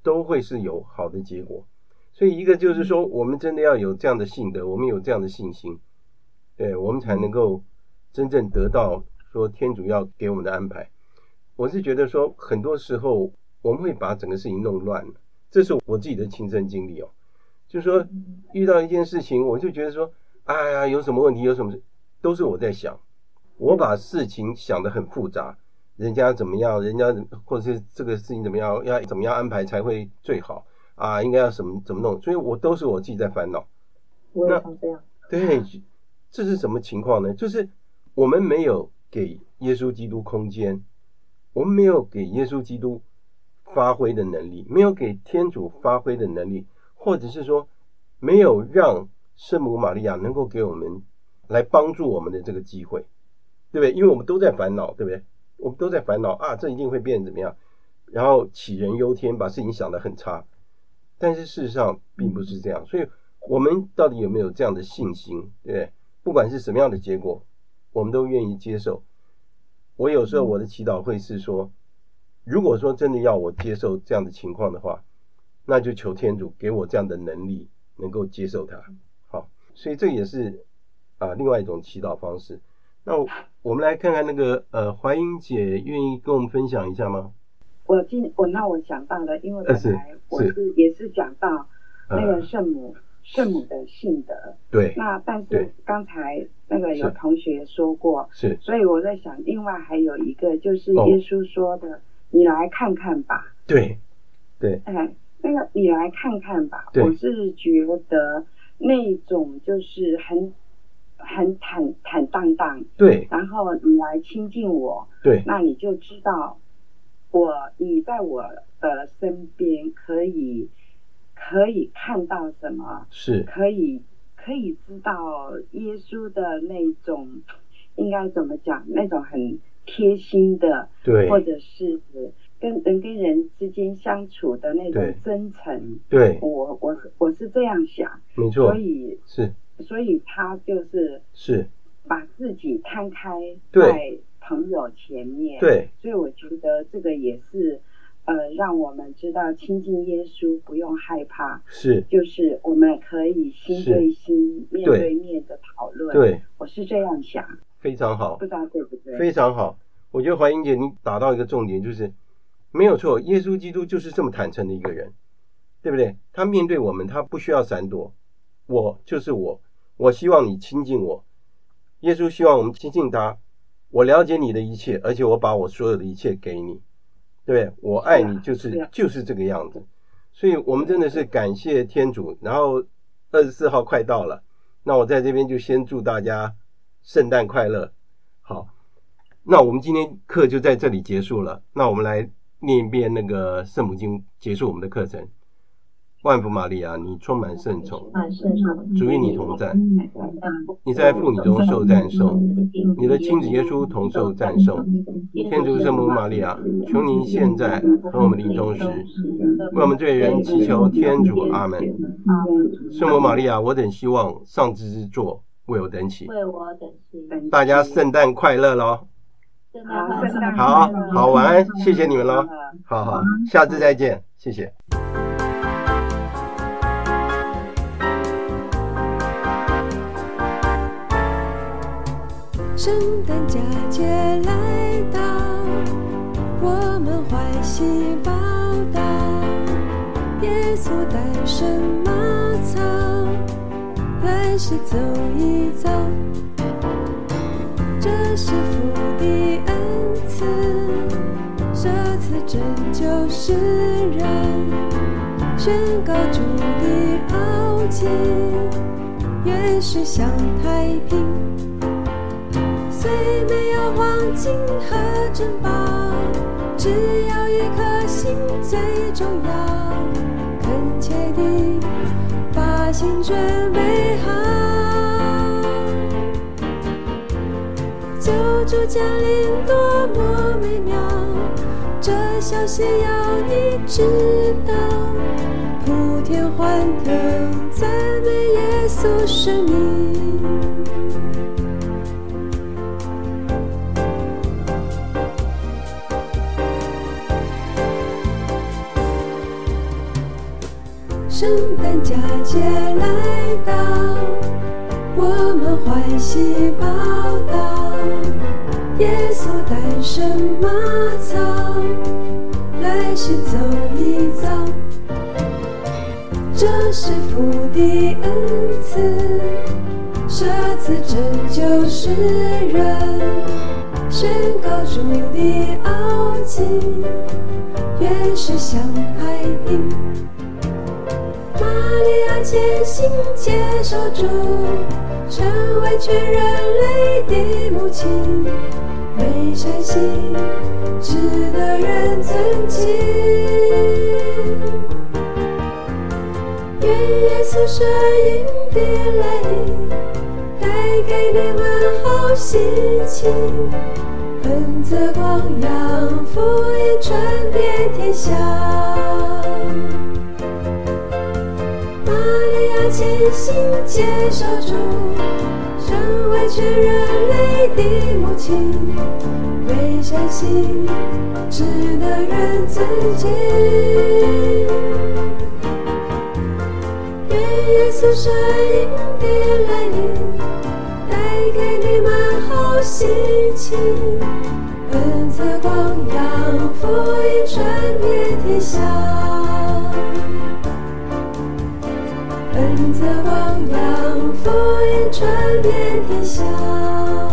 都会是有好的结果。所以一个就是说，我们真的要有这样的信德，我们有这样的信心，对，我们才能够真正得到说天主要给我们的安排。我是觉得说，很多时候我们会把整个事情弄乱了，这是我自己的亲身经历哦。就是说遇到一件事情，我就觉得说。哎呀，有什么问题？有什么事？都是我在想，我把事情想得很复杂。人家怎么样？人家或者是这个事情怎么样？要怎么样安排才会最好啊？应该要怎么怎么弄？所以我都是我自己在烦恼。我也想这样。对，这是什么情况呢？就是我们没有给耶稣基督空间，我们没有给耶稣基督发挥的能力，没有给天主发挥的能力，或者是说没有让。圣母玛利亚能够给我们来帮助我们的这个机会，对不对？因为我们都在烦恼，对不对？我们都在烦恼啊，这一定会变怎么样？然后杞人忧天，把事情想得很差。但是事实上并不是这样，所以我们到底有没有这样的信心？对不对？不管是什么样的结果，我们都愿意接受。我有时候我的祈祷会是说，如果说真的要我接受这样的情况的话，那就求天主给我这样的能力，能够接受它。好所以这也是啊，另外一种祈祷方式。那我们来看看那个呃，怀英姐愿意跟我们分享一下吗？我今我那我想到了，因为本来我是，也是讲到那个圣母、呃、圣母的性德。对。那但是刚才那个有同学说过，是。所以我在想，另外还有一个就是耶稣说的：“哦、你来看看吧。”对。对。哎，那个你来看看吧。对。我是觉得。那种就是很很坦坦荡荡，对，然后你来亲近我，对，那你就知道我你在我的身边可以可以看到什么，是。可以可以知道耶稣的那种应该怎么讲，那种很贴心的，对，或者是。跟人跟人之间相处的那种真诚，对，我我我是这样想，没错，所以是，所以他就是是。把自己摊开在朋友前面，对，所以我觉得这个也是呃，让我们知道亲近耶稣不用害怕，是，就是我们可以心对心、面对面的讨论，对，我是这样想，非常好，不知道对不对？非常好，我觉得怀英姐你打到一个重点就是。没有错，耶稣基督就是这么坦诚的一个人，对不对？他面对我们，他不需要闪躲。我就是我，我希望你亲近我。耶稣希望我们亲近他。我了解你的一切，而且我把我所有的一切给你，对不对？我爱你，就是就是这个样子。所以，我们真的是感谢天主。然后，二十四号快到了，那我在这边就先祝大家圣诞快乐。好，那我们今天课就在这里结束了。那我们来。念一遍那个圣母经，结束我们的课程。万福玛利亚，你充满圣宠，主与你同在，你在妇女中受赞颂，你的亲子耶稣同受赞颂。天主圣母玛利亚，求您现在和我们临终时，为我们罪人祈求天主。阿门。圣母玛利亚，我等希望上智之作为我等祈，为我等祈。大家圣诞快乐喽！好好，晚安，谢谢你们喽，好好，下次再见，谢谢。圣诞佳节来到，我们欢喜报道，耶稣诞生马槽，来世走一遭。这是父的恩赐，这次拯救世人，宣告主的奥迹，愿世享太平。最没有黄金和珍宝，只要一颗心最重要。恳切地把心准备好，救主降临多么美妙，这消息要你知道，普天欢腾，赞美耶稣生命。圣诞佳节来到，我们欢喜报道，耶稣诞生马槽，来世走一遭。这是父的恩赐，舍此拯救世人，宣告主的奥迹，愿世享太平。玛利亚虔心接受主，成为全人类的母亲，美善心，值得人尊敬。愿耶稣生婴的来临，带给你们好心情，恩泽光扬，福音传遍天下。虔心接受主，成为全人类的母亲，为善心，值得人尊敬。愿耶稣生婴的来临，带给你们好心情，恩泽光扬，福音传遍天下。选择汪洋浮云传遍天下。